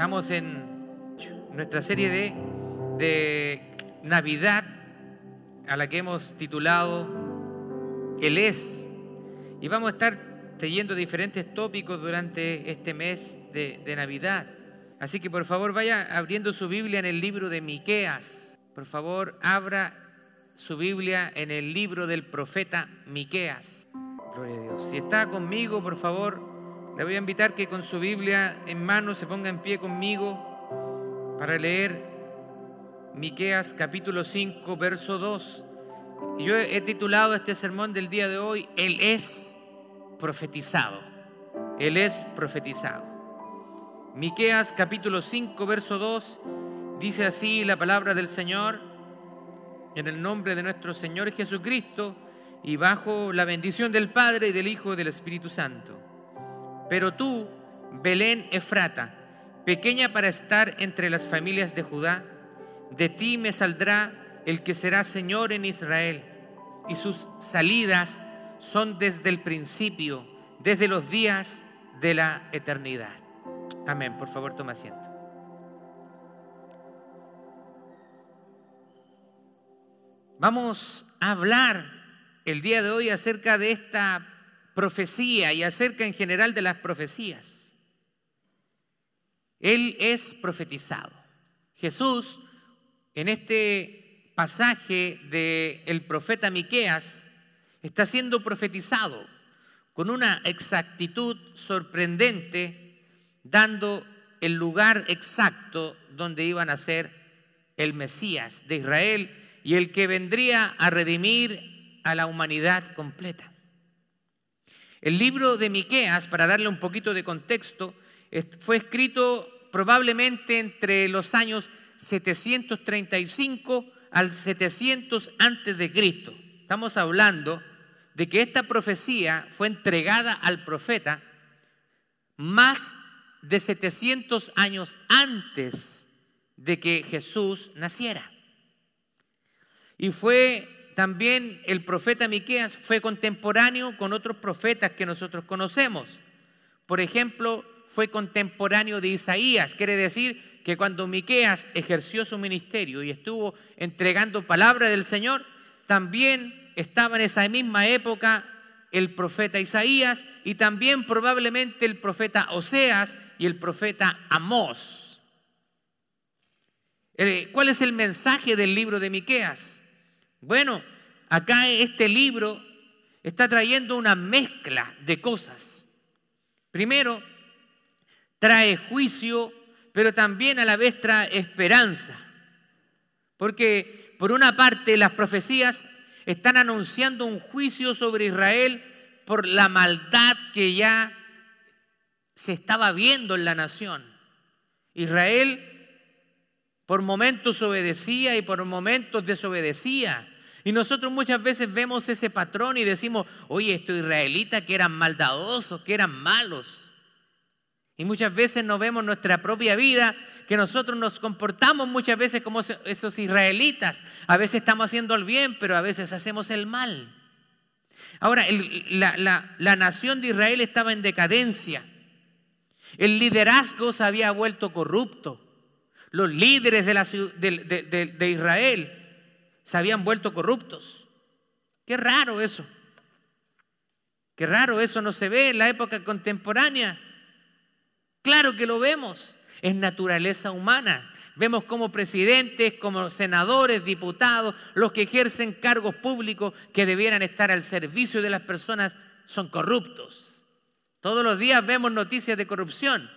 Estamos en nuestra serie de, de Navidad a la que hemos titulado Él es. Y vamos a estar teniendo diferentes tópicos durante este mes de, de Navidad. Así que por favor vaya abriendo su Biblia en el libro de Miqueas. Por favor, abra su Biblia en el libro del profeta Miqueas. Gloria a Dios. Si está conmigo, por favor, le voy a invitar que con su Biblia en mano se ponga en pie conmigo para leer Miqueas capítulo 5, verso 2. Y yo he titulado este sermón del día de hoy, Él es profetizado. Él es profetizado. Miqueas capítulo 5, verso 2 dice así la palabra del Señor en el nombre de nuestro Señor Jesucristo y bajo la bendición del Padre y del Hijo y del Espíritu Santo. Pero tú, Belén Efrata, pequeña para estar entre las familias de Judá, de ti me saldrá el que será Señor en Israel, y sus salidas son desde el principio, desde los días de la eternidad. Amén. Por favor, toma asiento. Vamos a hablar el día de hoy acerca de esta profecía y acerca en general de las profecías. Él es profetizado. Jesús, en este pasaje del el profeta Miqueas, está siendo profetizado con una exactitud sorprendente, dando el lugar exacto donde iban a ser el Mesías de Israel y el que vendría a redimir a la humanidad completa. El libro de Miqueas, para darle un poquito de contexto, fue escrito probablemente entre los años 735 al 700 antes de Cristo. Estamos hablando de que esta profecía fue entregada al profeta más de 700 años antes de que Jesús naciera. Y fue también el profeta Miqueas fue contemporáneo con otros profetas que nosotros conocemos. Por ejemplo, fue contemporáneo de Isaías, quiere decir que cuando Miqueas ejerció su ministerio y estuvo entregando palabra del Señor, también estaba en esa misma época el profeta Isaías y también probablemente el profeta Oseas y el profeta Amós. Eh, ¿Cuál es el mensaje del libro de Miqueas? Bueno, acá este libro está trayendo una mezcla de cosas. Primero, trae juicio, pero también a la vez trae esperanza. Porque por una parte las profecías están anunciando un juicio sobre Israel por la maldad que ya se estaba viendo en la nación. Israel por momentos obedecía y por momentos desobedecía. Y nosotros muchas veces vemos ese patrón y decimos, oye, estos israelitas que eran maldadosos, que eran malos. Y muchas veces nos vemos nuestra propia vida que nosotros nos comportamos muchas veces como esos israelitas. A veces estamos haciendo el bien, pero a veces hacemos el mal. Ahora, la, la, nación de Israel estaba en decadencia. El liderazgo se había vuelto corrupto. Los líderes de, la, de, de Israel se habían vuelto corruptos. Qué raro eso. Qué raro eso no se ve en la época contemporánea. Claro que lo vemos. Es naturaleza humana. Vemos como presidentes, como senadores, diputados, los que ejercen cargos públicos que debieran estar al servicio de las personas son corruptos. Todos los días vemos noticias de corrupción.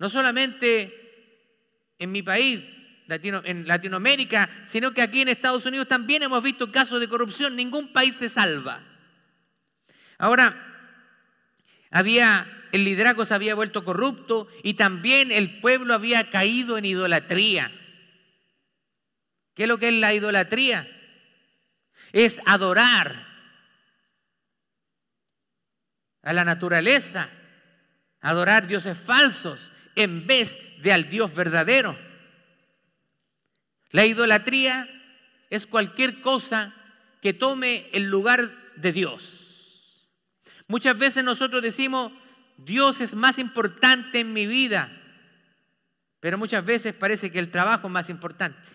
No solamente en mi país, en Latinoamérica, sino que aquí en Estados Unidos también hemos visto casos de corrupción. Ningún país se salva. Ahora, había, el liderazgo se había vuelto corrupto y también el pueblo había caído en idolatría. ¿Qué es lo que es la idolatría? Es adorar a la naturaleza, adorar dioses falsos en vez de al Dios verdadero. La idolatría es cualquier cosa que tome el lugar de Dios. Muchas veces nosotros decimos, Dios es más importante en mi vida Pero muchas veces parece que el trabajo es más importante,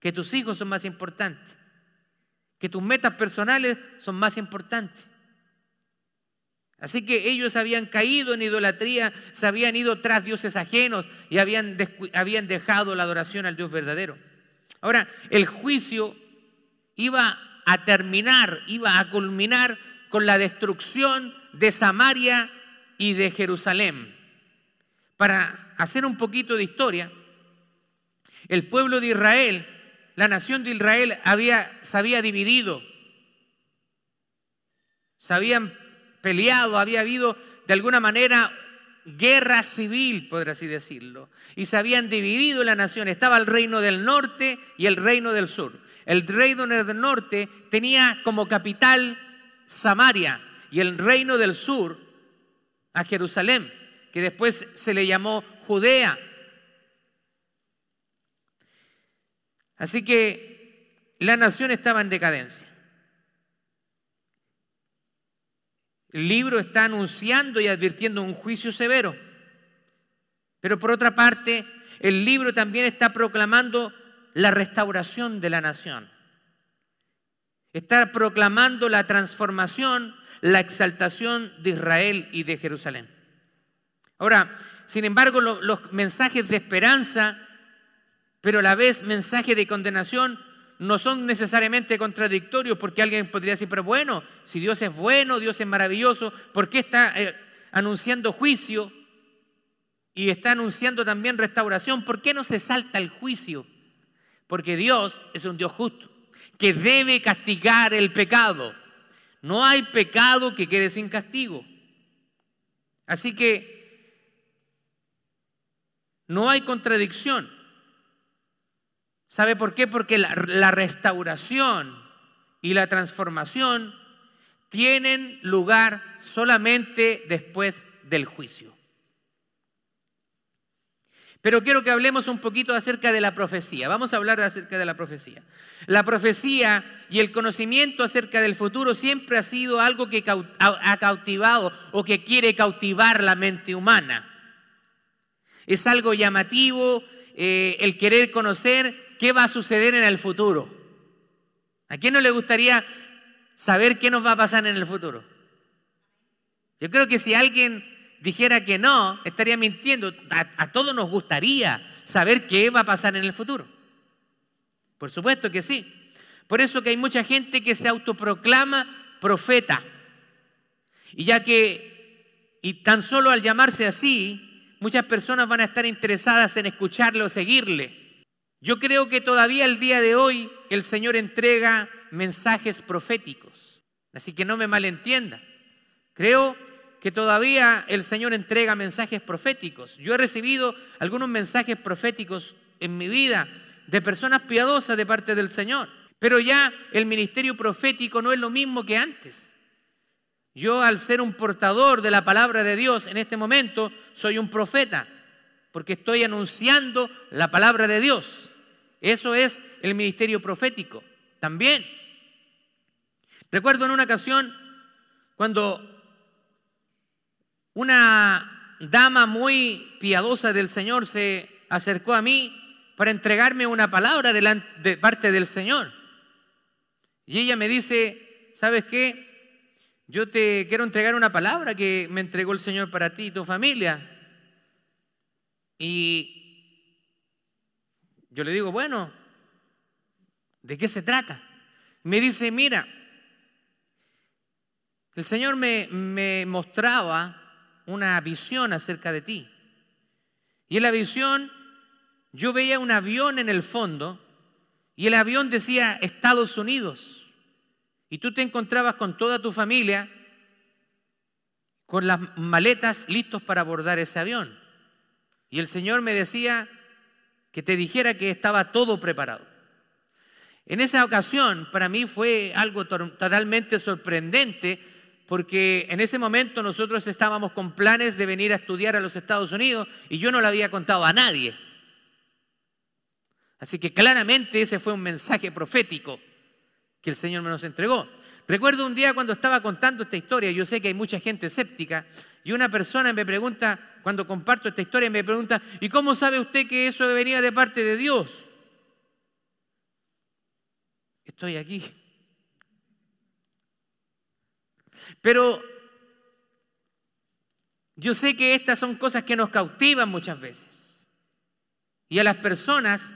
que tus hijos son más importantes, que tus metas personales son más importantes. Así que ellos habían caído en idolatría, se habían ido tras dioses ajenos y habían, habían dejado la adoración al Dios verdadero. Ahora, el juicio iba a terminar, iba a culminar con la destrucción de Samaria y de Jerusalén. Para hacer un poquito de historia, el pueblo de Israel, la nación de Israel había, se había dividido, se habían peleado, había habido de alguna manera guerra civil, por así decirlo, y se habían dividido la nación. Estaba el reino del norte y el reino del sur. El reino del norte tenía como capital Samaria y el reino del sur a Jerusalén, que después se le llamó Judea. Así que la nación estaba en decadencia. El libro está anunciando y advirtiendo un juicio severo. Pero por otra parte, el libro también está proclamando la restauración de la nación. Está proclamando la transformación, la exaltación de Israel y de Jerusalén. Ahora, sin embargo, los mensajes de esperanza, pero a la vez mensajes de condenación, no son necesariamente contradictorios porque alguien podría decir, pero bueno, si Dios es bueno, Dios es maravilloso, ¿por qué está eh, anunciando juicio y está anunciando también restauración? ¿Por qué no se salta el juicio? Porque Dios es un Dios justo, que debe castigar el pecado. No hay pecado que quede sin castigo. Así que no hay contradicción. ¿Sabe por qué? Porque la, restauración y la transformación tienen lugar solamente después del juicio. Pero quiero que hablemos un poquito acerca de la profecía. Vamos a hablar acerca de la profecía. La profecía y el conocimiento acerca del futuro siempre ha sido algo que ha cautivado o que quiere cautivar la mente humana. Es algo llamativo eh, el querer conocer qué va a suceder en el futuro. ¿A quién no le gustaría saber qué nos va a pasar en el futuro? Yo creo que si alguien dijera que no, estaría mintiendo. A, todos nos gustaría saber qué va a pasar en el futuro. Por supuesto que sí. Por eso que hay mucha gente que se autoproclama profeta. Y ya que, y tan solo al llamarse así, muchas personas van a estar interesadas en escucharle o seguirle. Yo creo que todavía el día de hoy el Señor entrega mensajes proféticos. Así que no me malentienda. Creo que todavía el Señor entrega mensajes proféticos. Yo he recibido algunos mensajes proféticos en mi vida de personas piadosas de parte del Señor. Pero ya el ministerio profético no es lo mismo que antes. Yo al ser un portador de la palabra de Dios en este momento soy un profeta, porque estoy anunciando la palabra de Dios. Eso es el ministerio profético también. Recuerdo en una ocasión cuando una dama muy piadosa del Señor se acercó a mí para entregarme una palabra de parte del Señor. Y ella me dice, ¿sabes qué? Yo te quiero entregar una palabra que me entregó el Señor para ti y tu familia. Y yo le digo, bueno, ¿de qué se trata? Me dice, mira, el Señor me, mostraba una visión acerca de ti. Y en la visión yo veía un avión en el fondo y el avión decía Estados Unidos. Y tú te encontrabas con toda tu familia con las maletas listos para abordar ese avión. Y el Señor me decía, que te dijera que estaba todo preparado. En esa ocasión para mí fue algo totalmente sorprendente porque en ese momento nosotros estábamos con planes de venir a estudiar a los Estados Unidos y yo no lo había contado a nadie. Así que claramente ese fue un mensaje profético que el Señor me nos entregó. Recuerdo un día cuando estaba contando esta historia, yo sé que hay mucha gente escéptica, y una persona me pregunta, cuando comparto esta historia, me pregunta, ¿y cómo sabe usted que eso venía de parte de Dios? Estoy aquí. Pero yo sé que estas son cosas que nos cautivan muchas veces. Y a las personas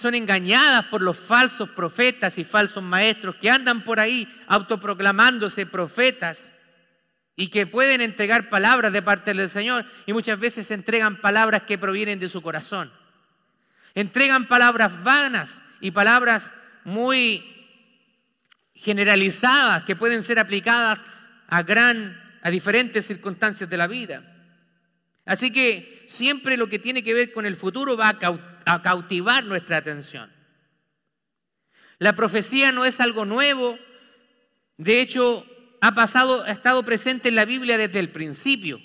son engañadas por los falsos profetas y falsos maestros que andan por ahí autoproclamándose profetas y que pueden entregar palabras de parte del Señor y muchas veces entregan palabras que provienen de su corazón. Entregan palabras vanas y palabras muy generalizadas que pueden ser aplicadas a gran a diferentes circunstancias de la vida. Así que siempre lo que tiene que ver con el futuro va a cautivar nuestra atención. La profecía no es algo nuevo, de hecho ha pasado, ha estado presente en la Biblia desde el principio.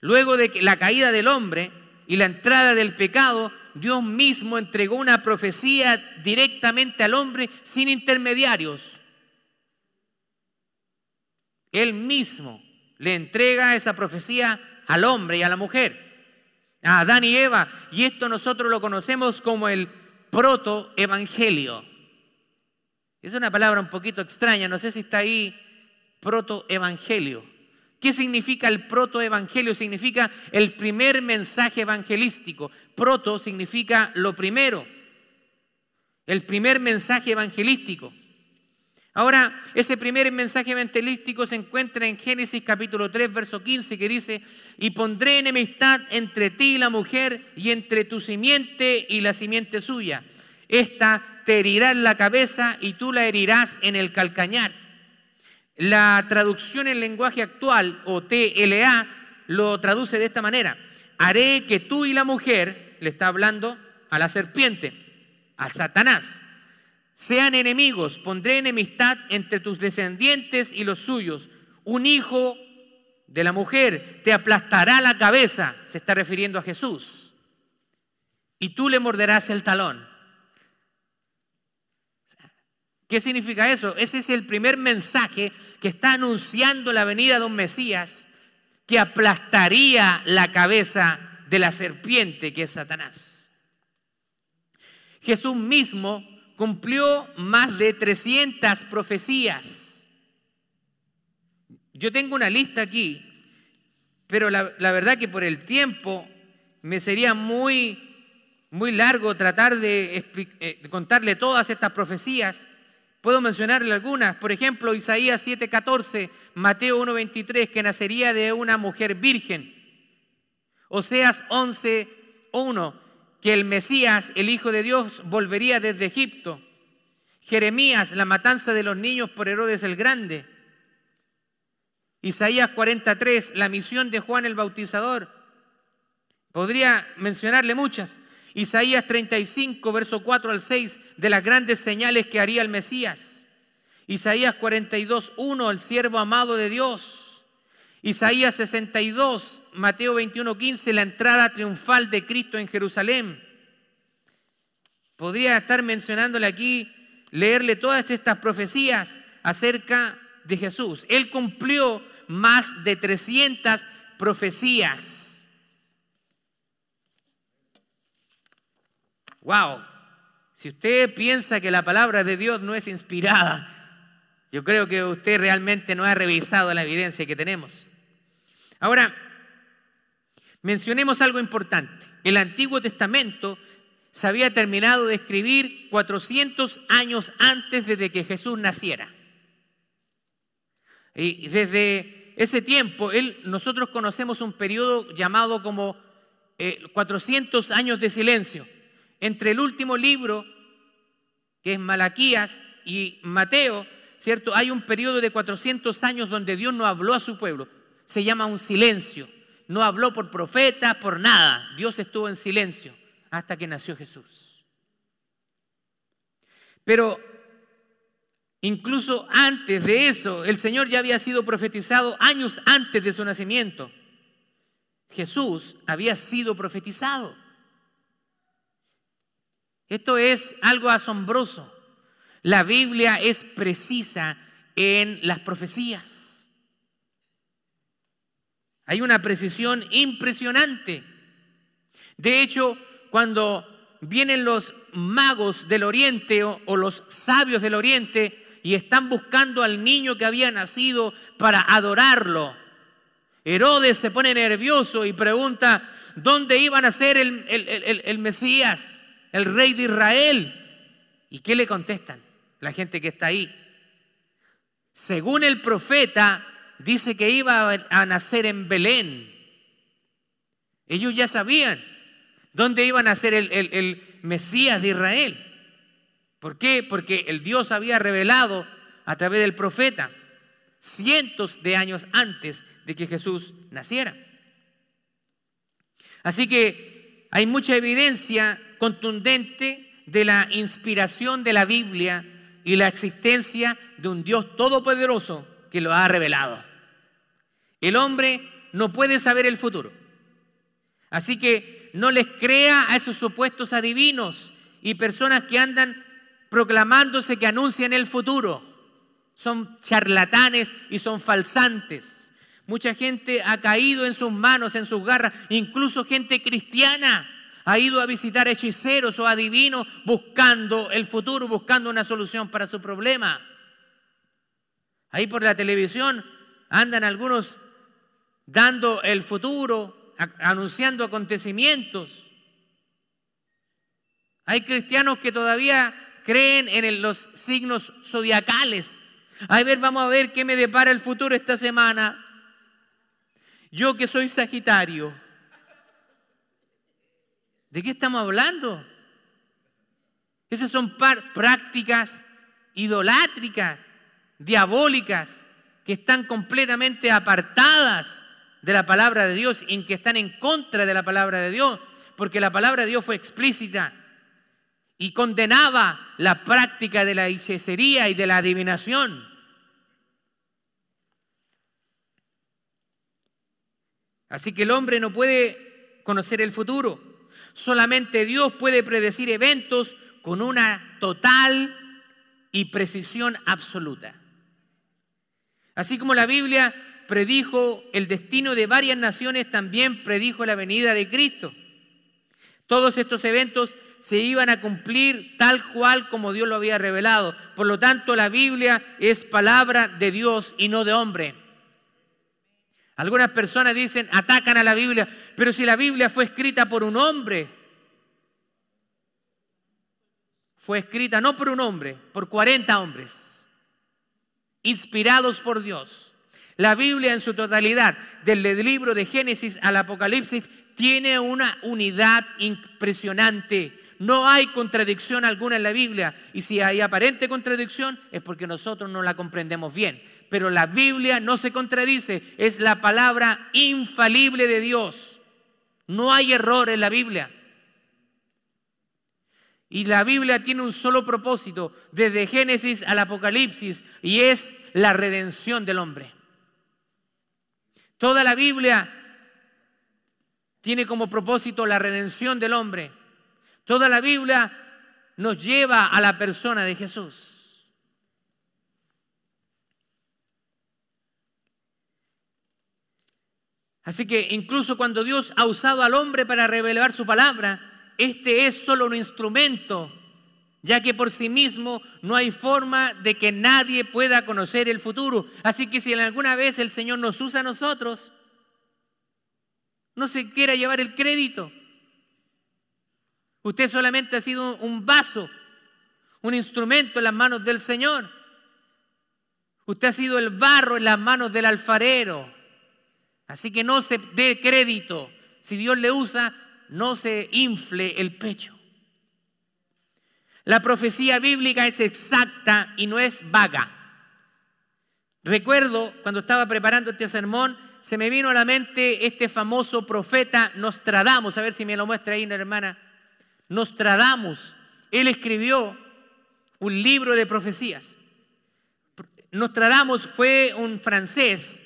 Luego de la caída del hombre y la entrada del pecado, Dios mismo entregó una profecía directamente al hombre sin intermediarios. Él mismo le entrega esa profecía al hombre y a la mujer, a Adán y Eva. Y esto nosotros lo conocemos como el protoevangelio. Es una palabra un poquito extraña, no sé si está ahí, protoevangelio. ¿Qué significa el protoevangelio? Significa el primer mensaje evangelístico. Proto significa lo primero, el primer mensaje evangelístico. Ahora, ese primer mensaje evangelístico se encuentra en Génesis capítulo 3, verso 15, que dice, y pondré enemistad entre ti y la mujer, y entre tu simiente y la simiente suya. Esta te herirá en la cabeza y tú la herirás en el calcañar. La traducción en lenguaje actual, o TLA, lo traduce de esta manera. Haré que tú y la mujer, le está hablando a la serpiente, a Satanás, sean enemigos, pondré enemistad entre tus descendientes y los suyos. Un hijo de la mujer te aplastará la cabeza, se está refiriendo a Jesús, y tú le morderás el talón. ¿Qué significa eso? Ese es el primer mensaje que está anunciando la venida de un Mesías que aplastaría la cabeza de la serpiente que es Satanás. Jesús mismo cumplió más de 300 profecías. Yo tengo una lista aquí, pero la, verdad que por el tiempo me sería muy, muy largo tratar de, eh, contarle todas estas profecías. Puedo mencionarle algunas, por ejemplo, Isaías 7:14, Mateo 1:23, que nacería de una mujer virgen. Oseas 11:1, que el Mesías, el Hijo de Dios, volvería desde Egipto. Jeremías, la matanza de los niños por Herodes el Grande. Isaías 43, la misión de Juan el Bautizador. Podría mencionarle muchas. Isaías 35, verso 4 al 6, de las grandes señales que haría el Mesías. Isaías 42, 1, el siervo amado de Dios. Isaías 62, Mateo 21, 15, la entrada triunfal de Cristo en Jerusalén. Podría estar mencionándole aquí, leerle todas estas profecías acerca de Jesús. Él cumplió más de 300 profecías. Wow. Si usted piensa que la palabra de Dios no es inspirada, yo creo que usted realmente no ha revisado la evidencia que tenemos. Ahora, mencionemos algo importante. El Antiguo Testamento se había terminado de escribir 400 años antes de que Jesús naciera. Y desde ese tiempo, él, nosotros conocemos un periodo llamado como 400 eh, años de silencio. Entre el último libro, que es Malaquías, y Mateo, ¿cierto? Hay un periodo de 400 años donde Dios no habló a su pueblo. Se llama un silencio. No habló por profeta, por nada. Dios estuvo en silencio hasta que nació Jesús. Pero incluso antes de eso, el Señor ya había sido profetizado años antes de su nacimiento. Jesús había sido profetizado. Esto es algo asombroso. La Biblia es precisa en las profecías. Hay una precisión impresionante. De hecho, cuando vienen los magos del oriente o, los sabios del oriente y están buscando al niño que había nacido para adorarlo, Herodes se pone nervioso y pregunta, ¿dónde iban a ser el, el Mesías, el rey de Israel? ¿Y qué le contestan la gente que está ahí? Según el profeta, dice que iba a nacer en Belén. Ellos ya sabían dónde iba a nacer el, Mesías de Israel. ¿Por qué? Porque el Dios había revelado a través del profeta cientos de años antes de que Jesús naciera. Así que hay mucha evidencia contundente de la inspiración de la Biblia y la existencia de un Dios todopoderoso que lo ha revelado. El hombre no puede saber el futuro. Así que no les crea a esos supuestos adivinos y personas que andan proclamándose que anuncian el futuro. Son charlatanes y son falsantes. Mucha gente ha caído en sus manos, en sus garras, incluso gente cristiana ha ido a visitar hechiceros o adivinos buscando el futuro, buscando una solución para su problema. Ahí por la televisión andan algunos dando el futuro, anunciando acontecimientos. Hay cristianos que todavía creen en los signos zodiacales. A ver, vamos a ver qué me depara el futuro esta semana. Yo que soy Sagitario, ¿De qué estamos hablando? Esas son prácticas idolátricas, diabólicas, que están completamente apartadas de la palabra de Dios y que están en contra de la palabra de Dios, porque la palabra de Dios fue explícita y condenaba la práctica de la hechicería y de la adivinación. Así que el hombre no puede conocer el futuro. Solamente Dios puede predecir eventos con una total y precisión absoluta. Así como la Biblia predijo el destino de varias naciones, también predijo la venida de Cristo. Todos estos eventos se iban a cumplir tal cual como Dios lo había revelado. Por lo tanto, la Biblia es palabra de Dios y no de hombre. Algunas personas dicen, atacan a la Biblia, pero si la Biblia fue escrita por un hombre, fue escrita no por un hombre, por 40 hombres, inspirados por Dios. La Biblia en su totalidad, del libro de Génesis al Apocalipsis, tiene una unidad impresionante. No hay contradicción alguna en la Biblia. Y si hay aparente contradicción es porque nosotros no la comprendemos bien pero la Biblia no se contradice, es la palabra infalible de Dios. No hay error en la Biblia. Y la Biblia tiene un solo propósito, desde Génesis al Apocalipsis, y es la redención del hombre. Toda la Biblia tiene como propósito la redención del hombre. Toda la Biblia nos lleva a la persona de Jesús. Así que incluso cuando Dios ha usado al hombre para revelar su palabra, este es solo un instrumento, ya que por sí mismo no hay forma de que nadie pueda conocer el futuro. Así que si alguna vez el Señor nos usa a nosotros, no se quiera llevar el crédito. Usted solamente ha sido un vaso, un instrumento en las manos del Señor. Usted ha sido el barro en las manos del alfarero. Así que no se dé crédito. Si Dios le usa, no se infle el pecho. La profecía bíblica es exacta y no es vaga. Recuerdo cuando estaba preparando este sermón, se me vino a la mente este famoso profeta Nostradamus. A ver si me lo muestra ahí, hermana. Nostradamus. Él escribió un libro de profecías. Nostradamus fue un francés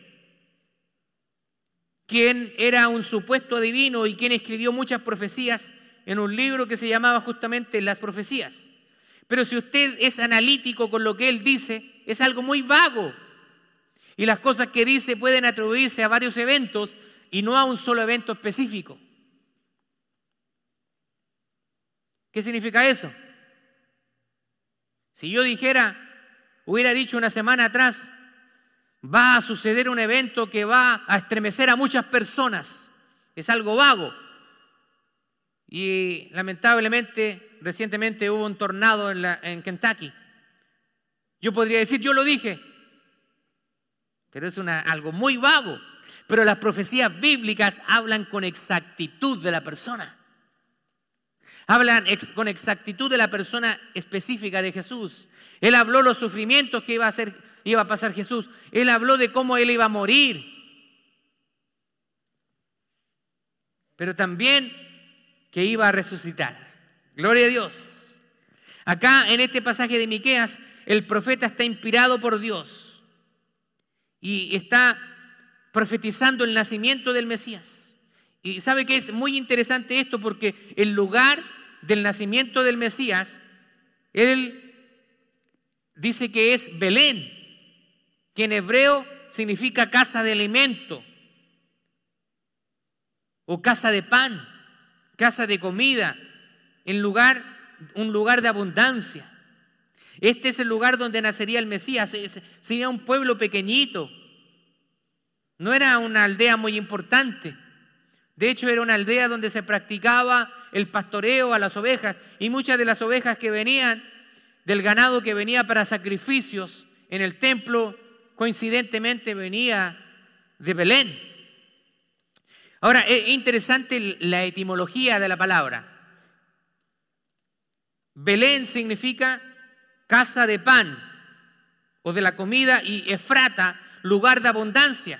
quien era un supuesto adivino y quien escribió muchas profecías en un libro que se llamaba justamente Las Profecías. Pero si usted es analítico con lo que él dice, es algo muy vago. Y las cosas que dice pueden atribuirse a varios eventos y no a un solo evento específico. ¿Qué significa eso? Si yo dijera, hubiera dicho una semana atrás, va a suceder un evento que va a estremecer a muchas personas, es algo vago. Y lamentablemente, recientemente hubo un tornado en, en Kentucky. Yo podría decir, yo lo dije, pero es algo muy vago. Pero las profecías bíblicas hablan con exactitud de la persona. Hablan con exactitud de la persona específica de Jesús. Él habló los sufrimientos que iba a, hacer, iba a pasar Jesús. Él habló de cómo él iba a morir. Pero también que iba a resucitar. Gloria a Dios. Acá en este pasaje de Miqueas, el profeta está inspirado por Dios y está profetizando el nacimiento del Mesías. Y sabe que es muy interesante esto porque el lugar del nacimiento del Mesías, él dice que es Belén, que en hebreo significa casa de alimento o casa de pan, casa de comida, en lugar, un lugar de abundancia. Este es el lugar donde nacería el Mesías. Sería un pueblo pequeñito. No era una aldea muy importante. De hecho, era una aldea donde se practicaba el pastoreo a las ovejas y muchas de las ovejas que venían del ganado que venía para sacrificios en el templo, coincidentemente venía de Belén. Ahora, es interesante la etimología de la palabra. Belén significa casa de pan o de la comida y Efrata, lugar de abundancia.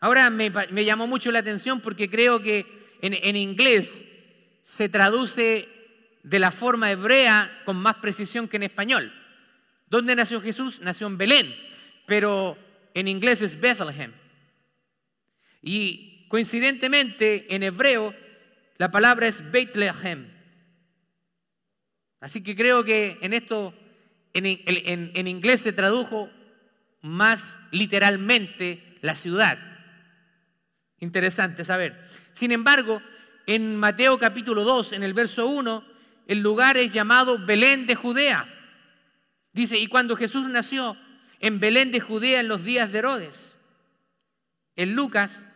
Ahora me, llamó mucho la atención porque creo que en, inglés se traduce de la forma hebrea con más precisión que en español. ¿Dónde nació Jesús? Nació en Belén, pero en inglés es Bethlehem. Y coincidentemente en hebreo la palabra es Bethlehem. Así que creo que en esto, en inglés se tradujo más literalmente la ciudad. Interesante saber. Sin embargo, en Mateo capítulo 2, en el verso 1, el lugar es llamado Belén de Judea. Dice, y cuando Jesús nació en Belén de Judea en los días de Herodes. En Lucas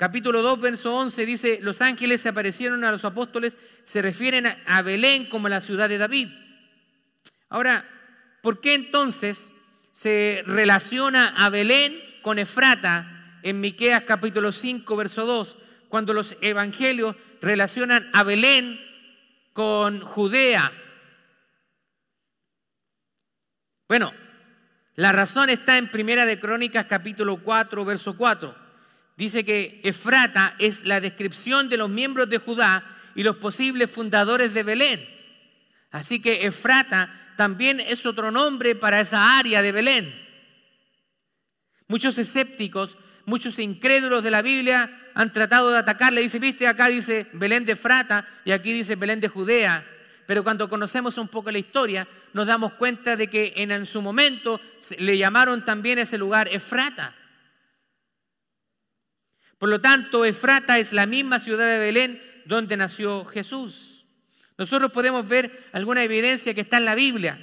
capítulo 2, verso 11 dice, los ángeles se aparecieron a los apóstoles, se refieren a Belén como la ciudad de David. Ahora, ¿por qué entonces se relaciona a Belén con Efrata en Miqueas capítulo 5, verso 2, cuando los evangelios relacionan a Belén con Judea. Bueno, la razón está en Primera de Crónicas capítulo 4, verso 4. Dice que Efrata es la descripción de los miembros de Judá y los posibles fundadores de Belén. Así que Efrata también es otro nombre para esa área de Belén. Muchos escépticos muchos incrédulos de la Biblia han tratado de atacarle. Dice, viste, acá dice Belén de Frata y aquí dice Belén de Judea. Pero cuando conocemos un poco la historia, nos damos cuenta de que en, su momento le llamaron también ese lugar Efrata. Por lo tanto, Efrata es la misma ciudad de Belén donde nació Jesús. Nosotros podemos ver alguna evidencia que está en la Biblia.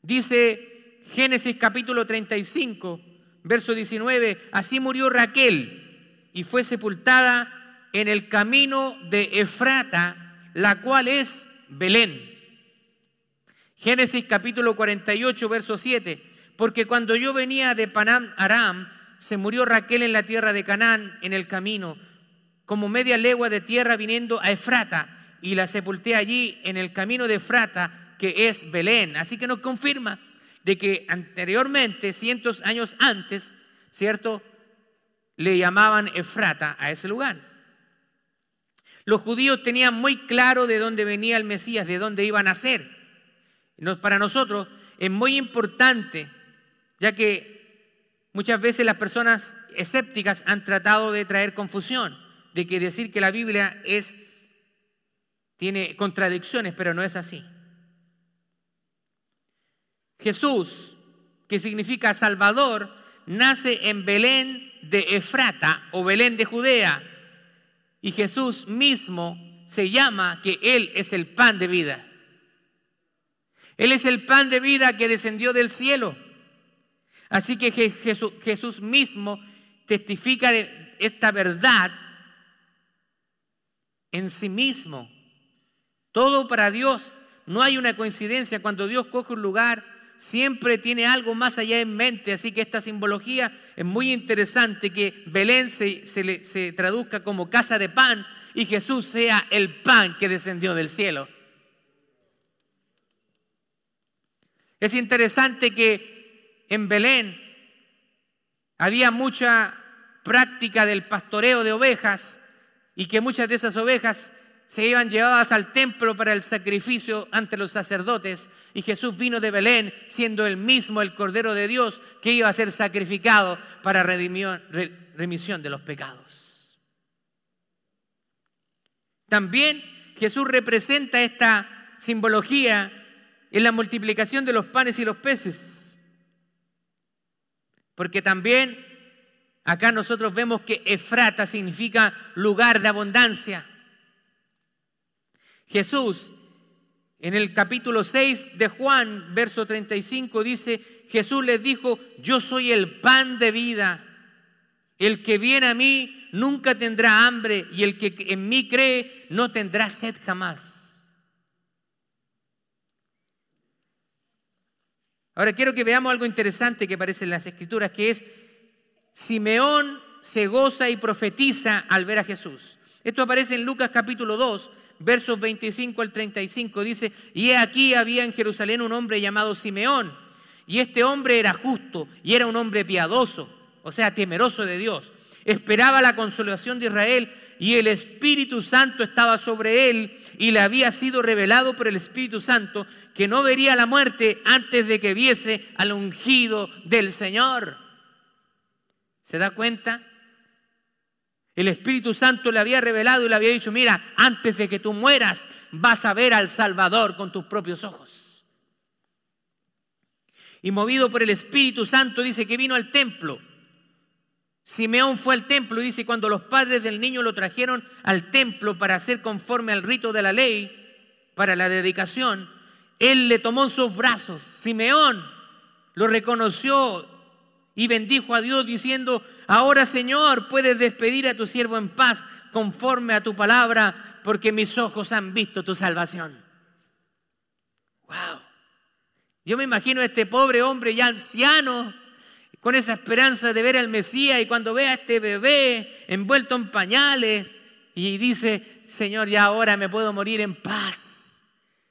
Dice Génesis capítulo 35, verso 19, así murió Raquel y fue sepultada en el camino de Efrata, la cual es Belén. Génesis capítulo 48, verso 7, porque cuando yo venía de Panam Aram, se murió Raquel en la tierra de Canaán, en el camino, como media legua de tierra viniendo a Efrata, y la sepulté allí en el camino de Efrata, que es Belén. Así que nos confirma de que anteriormente, cientos años antes, ¿cierto? Le llamaban Efrata a ese lugar. Los judíos tenían muy claro de dónde venía el Mesías, de dónde iba a nacer. Para nosotros es muy importante, ya que muchas veces las personas escépticas han tratado de traer confusión, de que decir que la Biblia es tiene contradicciones, pero no es así. Jesús, que significa Salvador, nace en Belén de Efrata o Belén de Judea. Y Jesús mismo se llama que Él es el pan de vida. Él es el pan de vida que descendió del cielo. Así que Jesús, mismo testifica de esta verdad en sí mismo. Todo para Dios. No hay una coincidencia. Cuando Dios coge un lugar, siempre tiene algo más allá en mente. Así que esta simbología es muy interesante que Belén se, se, traduzca como casa de pan y Jesús sea el pan que descendió del cielo. Es interesante que en Belén había mucha práctica del pastoreo de ovejas y que muchas de esas ovejas se iban llevadas al templo para el sacrificio ante los sacerdotes y Jesús vino de Belén siendo el mismo el Cordero de Dios que iba a ser sacrificado para remisión de los pecados. También Jesús representa esta simbología en la multiplicación de los panes y los peces. Porque también acá nosotros vemos que Efrata significa lugar de abundancia. Jesús, en el capítulo 6 de Juan, verso 35, dice, Jesús les dijo, yo soy el pan de vida. El que viene a mí nunca tendrá hambre y el que en mí cree no tendrá sed jamás. Ahora quiero que veamos algo interesante que aparece en las escrituras, que es Simeón se goza y profetiza al ver a Jesús. Esto aparece en Lucas capítulo 2, versos 25 al 35, dice, y aquí había en Jerusalén un hombre llamado Simeón, y este hombre era justo y era un hombre piadoso, o sea, temeroso de Dios. Esperaba la consolación de Israel y el Espíritu Santo estaba sobre él y le había sido revelado por el Espíritu Santo que no vería la muerte antes de que viese al ungido del Señor. ¿Se da cuenta? El Espíritu Santo le había revelado y le había dicho, mira, antes de que tú mueras, vas a ver al Salvador con tus propios ojos. Y movido por el Espíritu Santo dice que vino al templo. Simeón fue al templo y dice, cuando los padres del niño lo trajeron al templo para hacer conforme al rito de la ley, para la dedicación, él le tomó en sus brazos. Simeón lo reconoció y bendijo a Dios diciendo, ahora Señor, puedes despedir a tu siervo en paz conforme a tu palabra, porque mis ojos han visto tu salvación. Wow. Yo me imagino a este pobre hombre ya anciano, con esa esperanza de ver al Mesías y cuando ve a este bebé envuelto en pañales y dice, Señor, ya ahora me puedo morir en paz,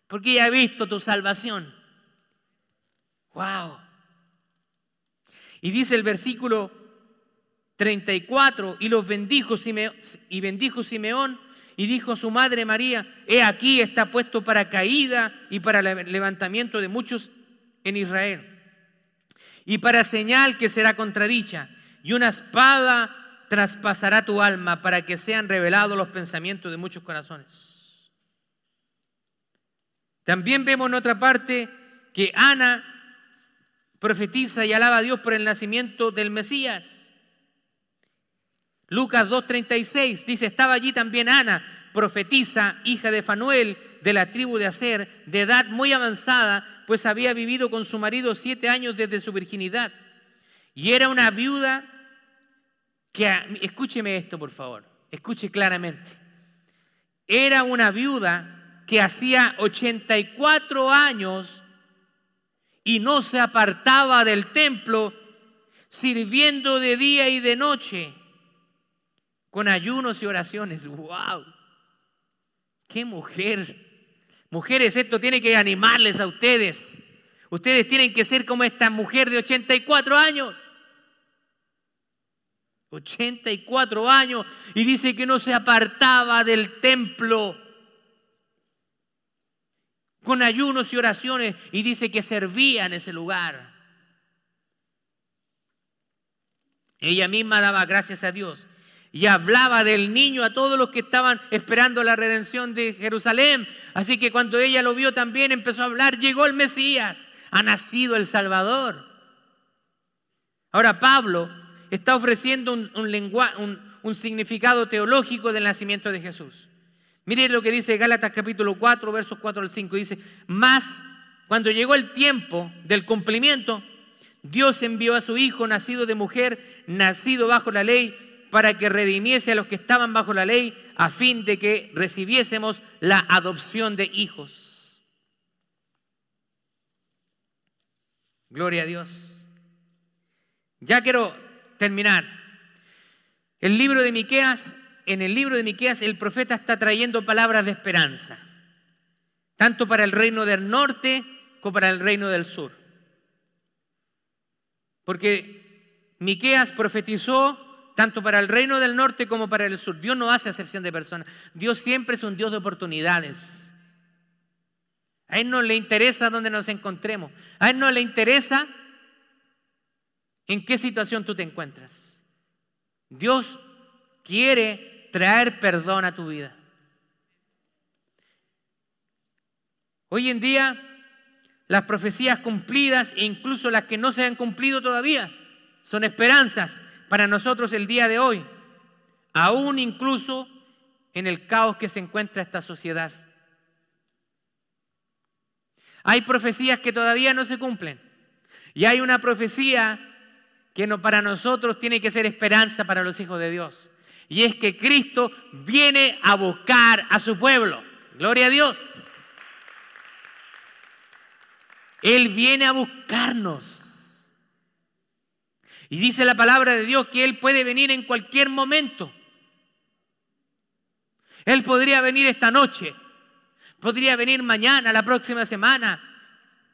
porque ya he visto tu salvación. Wow. Y dice el versículo 34, y los bendijo y bendijo Simeón y dijo a su madre María, he aquí está puesto para caída y para levantamiento de muchos en Israel. Y para señal que será contradicha, y una espada traspasará tu alma para que sean revelados los pensamientos de muchos corazones. También vemos en otra parte que Ana profetiza y alaba a Dios por el nacimiento del Mesías. Lucas 2.36 dice, estaba allí también Ana, profetiza, hija de Fanuel, de la tribu de Aser, de edad muy avanzada, pues había vivido con su marido siete años desde su virginidad. Y era una viuda que, escúcheme esto por favor, escuche claramente. Era una viuda que hacía 84 años y no se apartaba del templo, sirviendo de día y de noche, con ayunos y oraciones. ¡Wow! ¡Qué mujer! Mujeres, esto tiene que animarles a ustedes. Ustedes tienen que ser como esta mujer de 84 años. 84 años y dice que no se apartaba del templo con ayunos y oraciones y dice que servía en ese lugar. Ella misma daba gracias a Dios. Y hablaba del niño a todos los que estaban esperando la redención de Jerusalén. Así que cuando ella lo vio también empezó a hablar, llegó el Mesías, ha nacido el Salvador. Ahora Pablo está ofreciendo un, significado teológico del nacimiento de Jesús. Mire lo que dice Gálatas capítulo 4, versos 4 al 5. Dice, más cuando llegó el tiempo del cumplimiento, Dios envió a su Hijo, nacido de mujer, nacido bajo la ley, para que redimiese a los que estaban bajo la ley, a fin de que recibiésemos la adopción de hijos. Gloria a Dios. Ya quiero terminar. El libro de Miqueas, en el libro de Miqueas el profeta está trayendo palabras de esperanza, tanto para el reino del norte como para el reino del sur. Porque Miqueas profetizó tanto para el reino del norte como para el sur. Dios no hace acepción de personas. Dios siempre es un Dios de oportunidades. A Él no le interesa dónde nos encontremos. A Él no le interesa en qué situación tú te encuentras. Dios quiere traer perdón a tu vida. Hoy en día, las profecías cumplidas e incluso las que no se han cumplido todavía son esperanzas para nosotros el día de hoy, aún incluso en el caos que se encuentra esta sociedad. Hay profecías que todavía no se cumplen y hay una profecía que no, para nosotros tiene que ser esperanza para los hijos de Dios. Y es que Cristo viene a buscar a su pueblo. Gloria a Dios. Él viene a buscarnos. Y dice la palabra de Dios que Él puede venir en cualquier momento. Él podría venir esta noche, podría venir mañana, la próxima semana,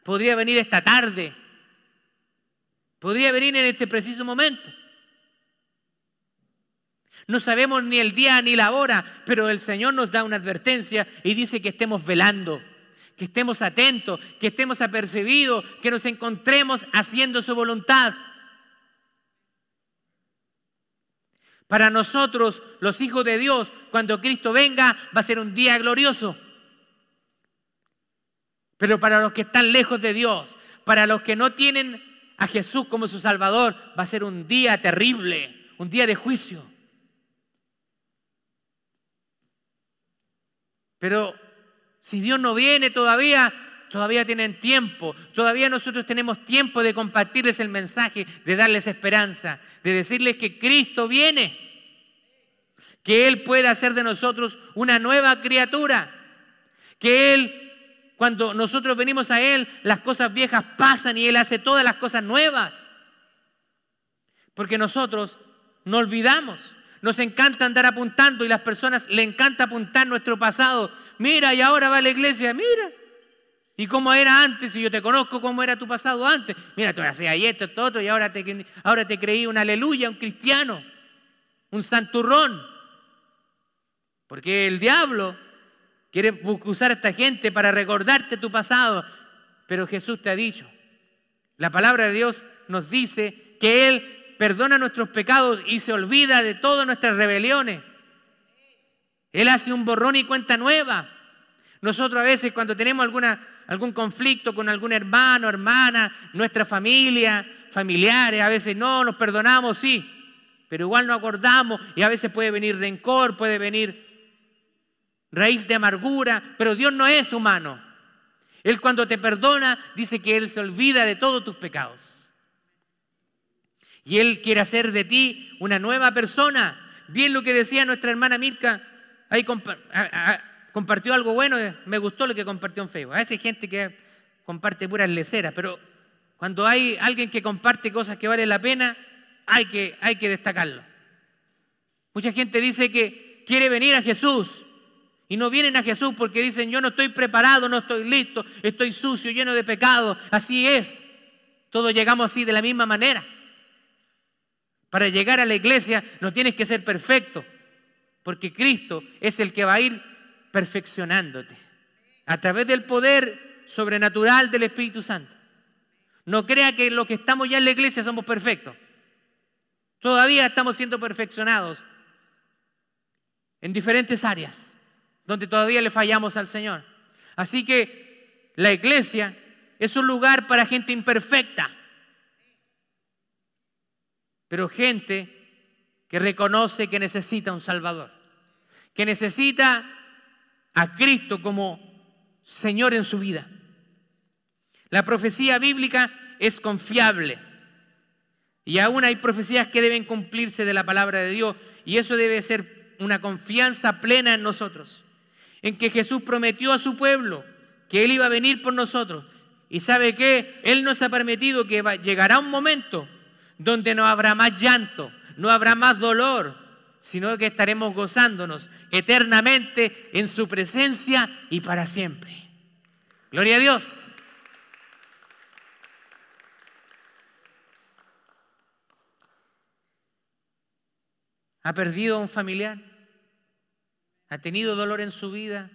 podría venir esta tarde, podría venir en este preciso momento. No sabemos ni el día ni la hora, pero el Señor nos da una advertencia y dice que estemos velando, que estemos atentos, que estemos apercibidos, que nos encontremos haciendo su voluntad. Para nosotros, los hijos de Dios, cuando Cristo venga, va a ser un día glorioso. Pero para los que están lejos de Dios, para los que no tienen a Jesús como su Salvador, va a ser un día terrible, un día de juicio. Pero si Dios no viene todavía, todavía tienen tiempo, todavía nosotros tenemos tiempo de compartirles el mensaje, de darles esperanza, de decirles que Cristo viene, que Él puede hacer de nosotros una nueva criatura, que Él, cuando nosotros venimos a Él, las cosas viejas pasan y Él hace todas las cosas nuevas. Porque nosotros no olvidamos, nos encanta andar apuntando y las personas le encanta apuntar nuestro pasado. Mira, y ahora va a la iglesia, mira, y cómo era antes, y yo te conozco cómo era tu pasado antes. Mira, tú hacías esto, esto, otro, y ahora te, ahora te creí un aleluya, un cristiano, un santurrón. Porque el diablo quiere usar a esta gente para recordarte tu pasado. Pero Jesús te ha dicho, la palabra de Dios nos dice que Él perdona nuestros pecados y se olvida de todas nuestras rebeliones. Él hace un borrón y cuenta nueva. Nosotros a veces cuando tenemos algún conflicto con algún hermano, hermana, nuestra familia, familiares, a veces no, nos perdonamos, sí, pero igual no acordamos y a veces puede venir rencor, puede venir raíz de amargura, pero Dios no es humano. Él cuando te perdona dice que Él se olvida de todos tus pecados. Y Él quiere hacer de ti una nueva persona. Bien lo que decía nuestra hermana Mirka, ahí compartió algo bueno, eh, me gustó lo que compartió en Facebook. A veces hay gente que comparte puras leceras, pero cuando hay alguien que comparte cosas que valen la pena, hay que, hay que destacarlo. Mucha gente dice que quiere venir a Jesús y no vienen a Jesús porque dicen, yo no estoy preparado, no estoy listo, estoy sucio, lleno de pecado. Así es. Todos llegamos así de la misma manera. Para llegar a la iglesia no tienes que ser perfecto, porque Cristo es el que va a ir perfeccionándote a través del poder sobrenatural del Espíritu Santo. No crea que los que estamos ya en la iglesia somos perfectos. Todavía estamos siendo perfeccionados en diferentes áreas donde todavía le fallamos al Señor. Así que la iglesia es un lugar para gente imperfecta, pero gente que reconoce que necesita un Salvador, que necesita a Cristo como Señor en su vida. La profecía bíblica es confiable y aún hay profecías que deben cumplirse de la palabra de Dios y eso debe ser una confianza plena en nosotros, en que Jesús prometió a su pueblo que Él iba a venir por nosotros. Y sabe que Él nos ha permitido que llegará un momento donde no habrá más llanto, no habrá más dolor, sino que estaremos gozándonos eternamente en su presencia y para siempre. Gloria a Dios. ¿Ha perdido a un familiar? ¿Ha tenido dolor en su vida?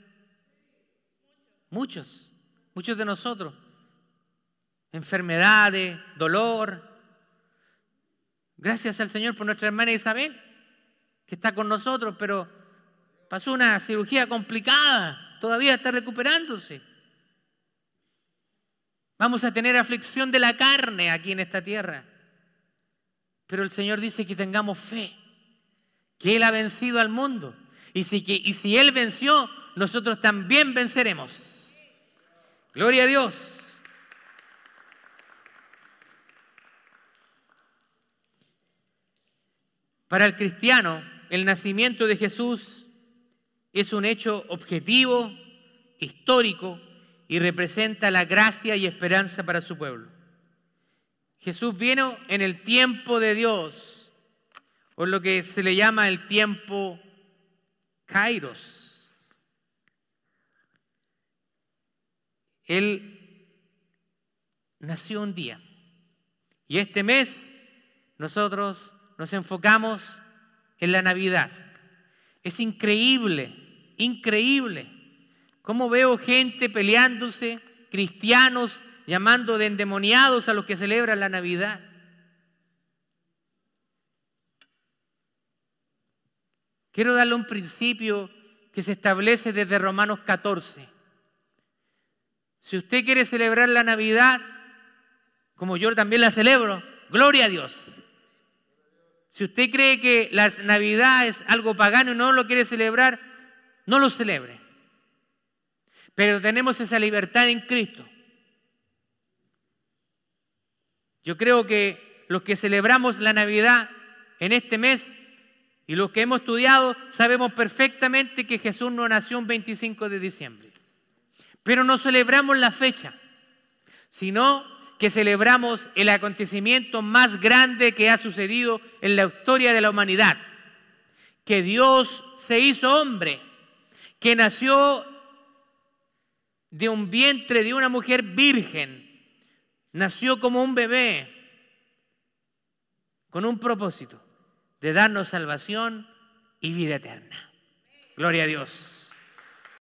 Muchos, muchos de nosotros. Enfermedades, dolor, Gracias al Señor por nuestra hermana Isabel, que está con nosotros, pero pasó una cirugía complicada, todavía está recuperándose. Vamos a tener aflicción de la carne aquí en esta tierra. Pero el Señor dice que tengamos fe, que Él ha vencido al mundo. Y si, Él venció, nosotros también venceremos. Gloria a Dios. Para el cristiano, el nacimiento de Jesús es un hecho objetivo, histórico y representa la gracia y esperanza para su pueblo. Jesús vino en el tiempo de Dios, o lo que se le llama el tiempo Kairos. Él nació un día y este mes nosotros nos enfocamos en la Navidad. Es increíble, increíble cómo veo gente peleándose, cristianos llamando de endemoniados a los que celebran la Navidad. Quiero darle un principio que se establece desde Romanos 14. Si usted quiere celebrar la Navidad, como yo también la celebro, gloria a Dios. Si usted cree que la Navidad es algo pagano y no lo quiere celebrar, no lo celebre. Pero tenemos esa libertad en Cristo. Yo creo que los que celebramos la Navidad en este mes y los que hemos estudiado sabemos perfectamente que Jesús no nació un 25 de diciembre. Pero no celebramos la fecha, sino que celebramos el acontecimiento más grande que ha sucedido en la historia de la humanidad. Que Dios se hizo hombre, que nació de un vientre de una mujer virgen, nació como un bebé, con un propósito de darnos salvación y vida eterna. Gloria a Dios.